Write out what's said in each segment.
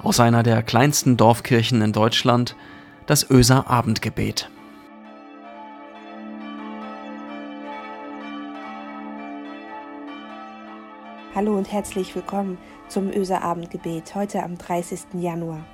Aus einer der kleinsten Dorfkirchen in Deutschland das Öser Abendgebet. Hallo und herzlich willkommen zum Öser Abendgebet heute am 30. Januar.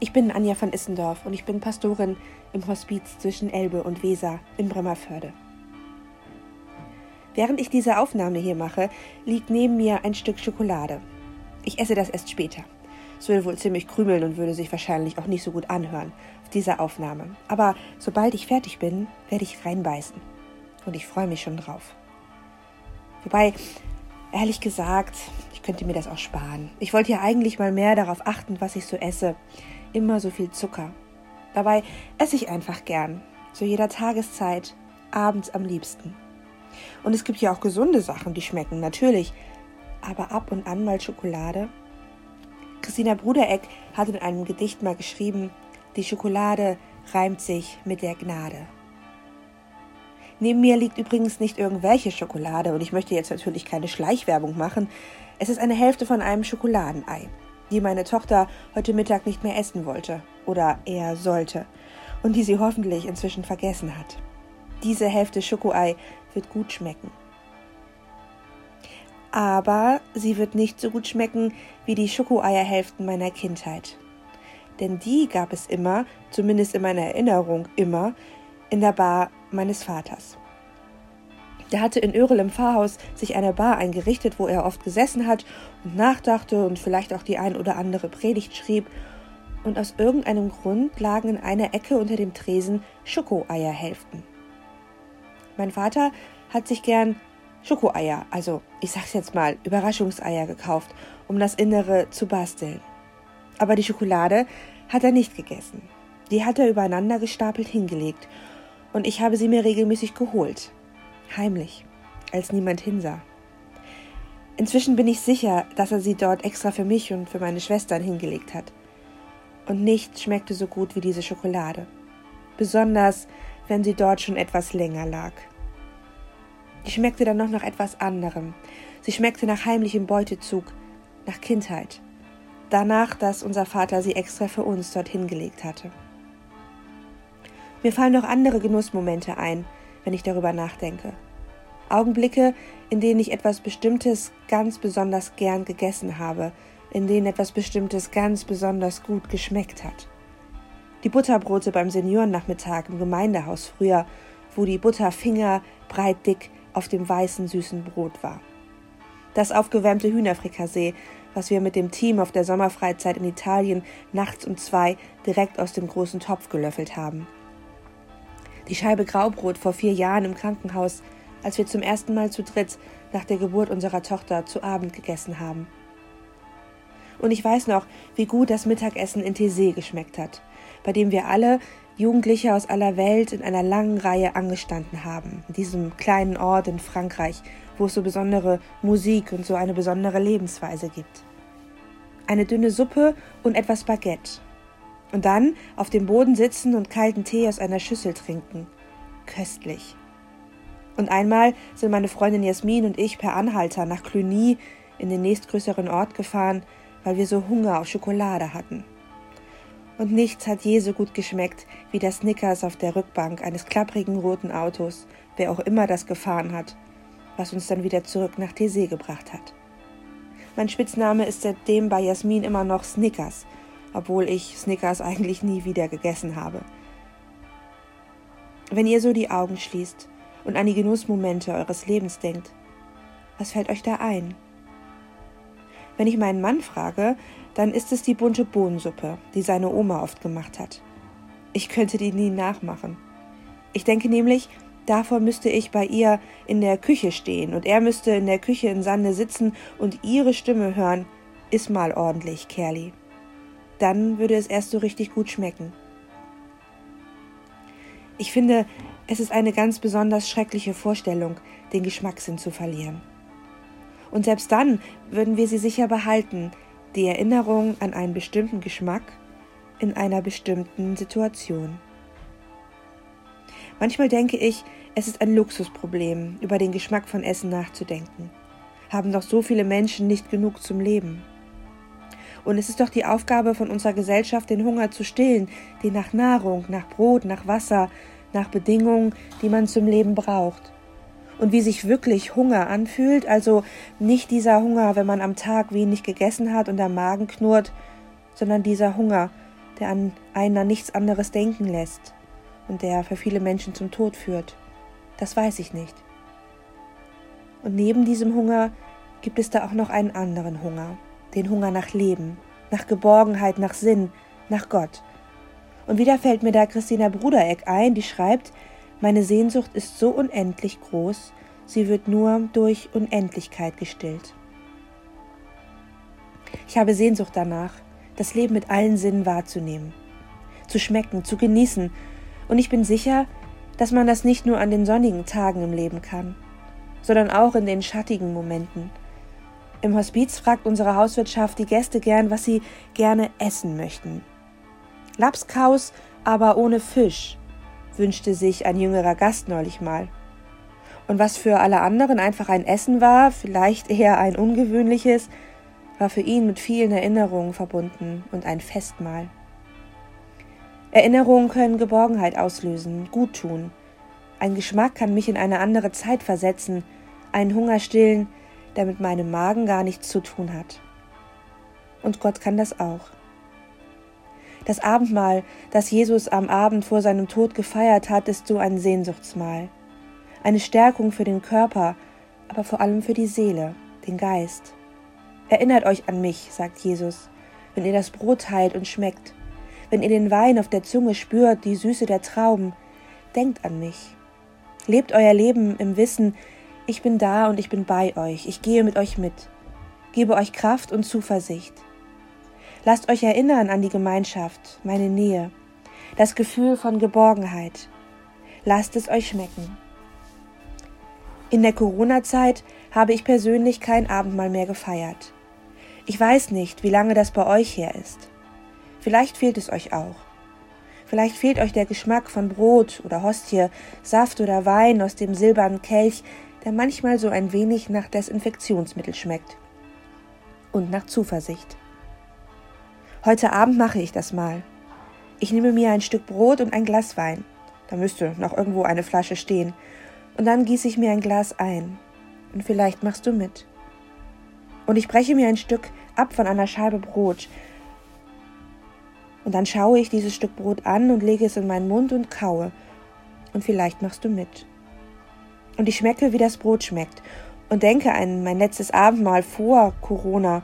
Ich bin Anja von Issendorf und ich bin Pastorin im Hospiz zwischen Elbe und Weser in Bremerförde. Während ich diese Aufnahme hier mache, liegt neben mir ein Stück Schokolade. Ich esse das erst später. Es würde wohl ziemlich krümeln und würde sich wahrscheinlich auch nicht so gut anhören auf dieser Aufnahme. Aber sobald ich fertig bin, werde ich reinbeißen. Und ich freue mich schon drauf. Wobei, ehrlich gesagt, ich könnte mir das auch sparen. Ich wollte ja eigentlich mal mehr darauf achten, was ich so esse. Immer so viel Zucker. Dabei esse ich einfach gern. Zu jeder Tageszeit, abends am liebsten. Und es gibt ja auch gesunde Sachen, die schmecken, natürlich. Aber ab und an mal Schokolade. Christina Brudereck hat in einem Gedicht mal geschrieben, die Schokolade reimt sich mit der Gnade. Neben mir liegt übrigens nicht irgendwelche Schokolade und ich möchte jetzt natürlich keine Schleichwerbung machen. Es ist eine Hälfte von einem Schokoladenei, die meine Tochter heute Mittag nicht mehr essen wollte oder eher sollte und die sie hoffentlich inzwischen vergessen hat. Diese Hälfte Schokoei wird gut schmecken. Aber sie wird nicht so gut schmecken wie die Schokoeierhälften meiner Kindheit. Denn die gab es immer, zumindest in meiner Erinnerung immer, in der Bar meines Vaters. Der hatte in Örel im Pfarrhaus sich eine Bar eingerichtet, wo er oft gesessen hat und nachdachte und vielleicht auch die ein oder andere Predigt schrieb. Und aus irgendeinem Grund lagen in einer Ecke unter dem Tresen Schokoeierhälften. Mein Vater hat sich gern Schokoeier, also ich sag's jetzt mal, Überraschungseier gekauft, um das Innere zu basteln. Aber die Schokolade hat er nicht gegessen. Die hat er übereinander gestapelt hingelegt und ich habe sie mir regelmäßig geholt. Heimlich, als niemand hinsah. Inzwischen bin ich sicher, dass er sie dort extra für mich und für meine Schwestern hingelegt hat. Und nichts schmeckte so gut wie diese Schokolade. Besonders wenn sie dort schon etwas länger lag. Die schmeckte dann noch nach etwas anderem. Sie schmeckte nach heimlichem Beutezug, nach Kindheit. Danach, dass unser Vater sie extra für uns dorthin gelegt hatte. Mir fallen noch andere Genussmomente ein, wenn ich darüber nachdenke. Augenblicke, in denen ich etwas Bestimmtes ganz besonders gern gegessen habe, in denen etwas Bestimmtes ganz besonders gut geschmeckt hat. Die Butterbrote beim Seniorennachmittag im Gemeindehaus früher, wo die Butterfinger breit dick auf dem weißen süßen Brot war. Das aufgewärmte Hühnerfrikassee, was wir mit dem Team auf der Sommerfreizeit in Italien nachts um zwei direkt aus dem großen Topf gelöffelt haben. Die Scheibe Graubrot vor vier Jahren im Krankenhaus, als wir zum ersten Mal zu dritt nach der Geburt unserer Tochter zu Abend gegessen haben. Und ich weiß noch, wie gut das Mittagessen in Thésée geschmeckt hat, bei dem wir alle Jugendliche aus aller Welt in einer langen Reihe angestanden haben, in diesem kleinen Ort in Frankreich, wo es so besondere Musik und so eine besondere Lebensweise gibt. Eine dünne Suppe und etwas Baguette. Und dann auf dem Boden sitzen und kalten Tee aus einer Schüssel trinken. Köstlich. Und einmal sind meine Freundin Jasmin und ich per Anhalter nach Cluny in den nächstgrößeren Ort gefahren, weil wir so Hunger auf Schokolade hatten. Und nichts hat je so gut geschmeckt wie das Snickers auf der Rückbank eines klapprigen roten Autos, wer auch immer das gefahren hat, was uns dann wieder zurück nach Thésée gebracht hat. Mein Spitzname ist seitdem bei Jasmin immer noch Snickers, obwohl ich Snickers eigentlich nie wieder gegessen habe. Wenn ihr so die Augen schließt und an die Genussmomente eures Lebens denkt, was fällt euch da ein? Wenn ich meinen Mann frage, dann ist es die bunte Bohnensuppe, die seine Oma oft gemacht hat. Ich könnte die nie nachmachen. Ich denke nämlich, davor müsste ich bei ihr in der Küche stehen und er müsste in der Küche in Sande sitzen und ihre Stimme hören, iss mal ordentlich, Kerli. Dann würde es erst so richtig gut schmecken. Ich finde, es ist eine ganz besonders schreckliche Vorstellung, den Geschmackssinn zu verlieren. Und selbst dann würden wir sie sicher behalten, die Erinnerung an einen bestimmten Geschmack in einer bestimmten Situation. Manchmal denke ich, es ist ein Luxusproblem, über den Geschmack von Essen nachzudenken. Haben doch so viele Menschen nicht genug zum Leben. Und es ist doch die Aufgabe von unserer Gesellschaft, den Hunger zu stillen, den nach Nahrung, nach Brot, nach Wasser, nach Bedingungen, die man zum Leben braucht. Und wie sich wirklich Hunger anfühlt, also nicht dieser Hunger, wenn man am Tag wenig gegessen hat und der Magen knurrt, sondern dieser Hunger, der an einer nichts anderes denken lässt und der für viele Menschen zum Tod führt. Das weiß ich nicht. Und neben diesem Hunger gibt es da auch noch einen anderen Hunger, den Hunger nach Leben, nach Geborgenheit, nach Sinn, nach Gott. Und wieder fällt mir da Christina Brudereck ein, die schreibt, meine Sehnsucht ist so unendlich groß, sie wird nur durch Unendlichkeit gestillt. Ich habe Sehnsucht danach, das Leben mit allen Sinnen wahrzunehmen, zu schmecken, zu genießen, und ich bin sicher, dass man das nicht nur an den sonnigen Tagen im Leben kann, sondern auch in den schattigen Momenten. Im Hospiz fragt unsere Hauswirtschaft die Gäste gern, was sie gerne essen möchten. Lapskaus, aber ohne Fisch, wünschte sich ein jüngerer Gast neulich mal. Und was für alle anderen einfach ein Essen war, vielleicht eher ein ungewöhnliches, war für ihn mit vielen Erinnerungen verbunden und ein Festmahl. Erinnerungen können Geborgenheit auslösen, gut tun. Ein Geschmack kann mich in eine andere Zeit versetzen, einen Hunger stillen, der mit meinem Magen gar nichts zu tun hat. Und Gott kann das auch. Das Abendmahl, das Jesus am Abend vor seinem Tod gefeiert hat, ist so ein Sehnsuchtsmahl. Eine Stärkung für den Körper, aber vor allem für die Seele, den Geist. Erinnert euch an mich, sagt Jesus, wenn ihr das Brot teilt und schmeckt, wenn ihr den Wein auf der Zunge spürt, die Süße der Trauben, denkt an mich. Lebt euer Leben im Wissen, ich bin da und ich bin bei euch, ich gehe mit euch mit, gebe euch Kraft und Zuversicht. Lasst euch erinnern an die Gemeinschaft, meine Nähe, das Gefühl von Geborgenheit. Lasst es euch schmecken. In der Corona-Zeit habe ich persönlich kein Abendmahl mehr gefeiert. Ich weiß nicht, wie lange das bei euch her ist. Vielleicht fehlt es euch auch. Vielleicht fehlt euch der Geschmack von Brot oder Hostie, Saft oder Wein aus dem silbernen Kelch, der manchmal so ein wenig nach Desinfektionsmittel schmeckt. Und nach Zuversicht. Heute Abend mache ich das mal. Ich nehme mir ein Stück Brot und ein Glas Wein. Da müsste noch irgendwo eine Flasche stehen. Und dann gieße ich mir ein Glas ein. Und vielleicht machst du mit und ich breche mir ein Stück ab von einer Scheibe Brot. Und dann schaue ich dieses Stück Brot an und lege es in meinen Mund und kaue. Und vielleicht machst du mit. Und ich schmecke, wie das Brot schmeckt. Und denke an mein letztes Abendmahl vor Corona.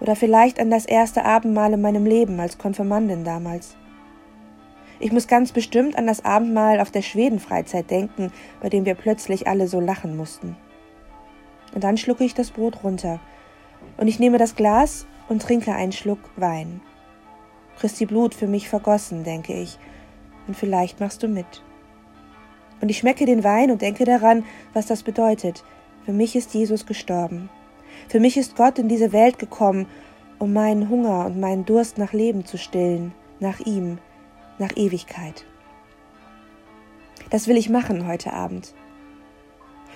Oder vielleicht an das erste Abendmahl in meinem Leben als Konfirmandin damals. Ich muss ganz bestimmt an das Abendmahl auf der Schwedenfreizeit denken, bei dem wir plötzlich alle so lachen mussten. Und dann schlucke ich das Brot runter und ich nehme das Glas und trinke einen Schluck Wein. Christi Blut für mich vergossen, denke ich, und vielleicht machst du mit. Und ich schmecke den Wein und denke daran, was das bedeutet. Für mich ist Jesus gestorben. Für mich ist Gott in diese Welt gekommen, um meinen Hunger und meinen Durst nach Leben zu stillen, nach ihm, nach Ewigkeit. Das will ich machen heute Abend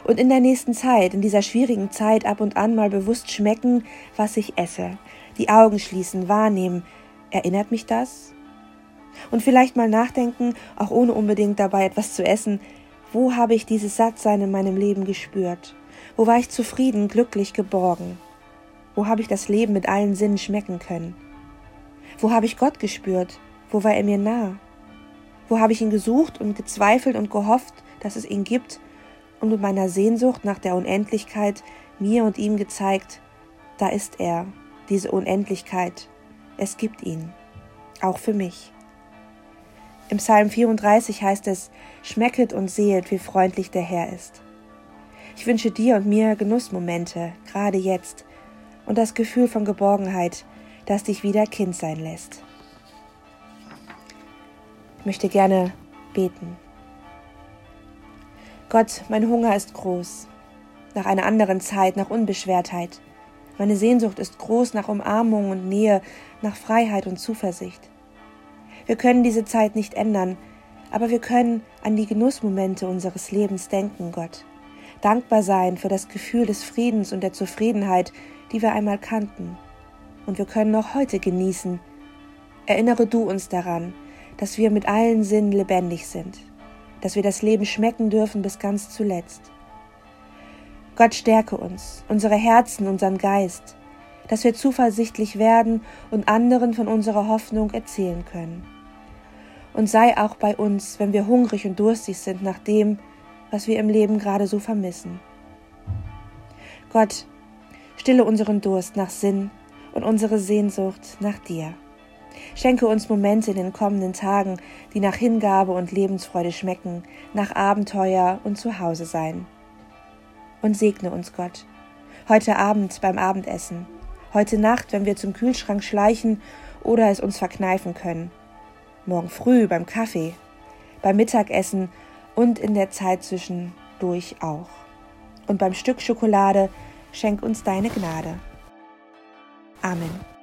und in der nächsten Zeit, in dieser schwierigen Zeit ab und an mal bewusst schmecken, was ich esse, die Augen schließen, wahrnehmen. Erinnert mich das? Und vielleicht mal nachdenken, auch ohne unbedingt dabei etwas zu essen, wo habe ich dieses Sattsein in meinem Leben gespürt? Wo war ich zufrieden, glücklich, geborgen? Wo habe ich das Leben mit allen Sinnen schmecken können? Wo habe ich Gott gespürt? Wo war er mir nah? Wo habe ich ihn gesucht und gezweifelt und gehofft, dass es ihn gibt und mit meiner Sehnsucht nach der Unendlichkeit mir und ihm gezeigt, da ist er, diese Unendlichkeit, es gibt ihn, auch für mich. Im Psalm 34 heißt es, Schmecket und sehet, wie freundlich der Herr ist. Ich wünsche dir und mir Genussmomente, gerade jetzt, und das Gefühl von Geborgenheit, das dich wieder Kind sein lässt. Ich möchte gerne beten. Gott, mein Hunger ist groß. Nach einer anderen Zeit, nach Unbeschwertheit. Meine Sehnsucht ist groß nach Umarmung und Nähe, nach Freiheit und Zuversicht. Wir können diese Zeit nicht ändern, aber wir können an die Genussmomente unseres Lebens denken, Gott. Dankbar sein für das Gefühl des Friedens und der Zufriedenheit, die wir einmal kannten. und wir können noch heute genießen. Erinnere du uns daran, dass wir mit allen Sinnen lebendig sind, dass wir das Leben schmecken dürfen bis ganz zuletzt. Gott stärke uns, unsere Herzen, unseren Geist, dass wir zuversichtlich werden und anderen von unserer Hoffnung erzählen können. Und sei auch bei uns, wenn wir hungrig und durstig sind nach dem, was wir im Leben gerade so vermissen. Gott, stille unseren Durst nach Sinn und unsere Sehnsucht nach dir. Schenke uns Momente in den kommenden Tagen, die nach Hingabe und Lebensfreude schmecken, nach Abenteuer und Zuhause sein. Und segne uns Gott. Heute Abend beim Abendessen, heute Nacht, wenn wir zum Kühlschrank schleichen oder es uns verkneifen können, morgen früh beim Kaffee, beim Mittagessen und in der Zeit zwischendurch auch. Und beim Stück Schokolade schenk uns deine Gnade. Amen.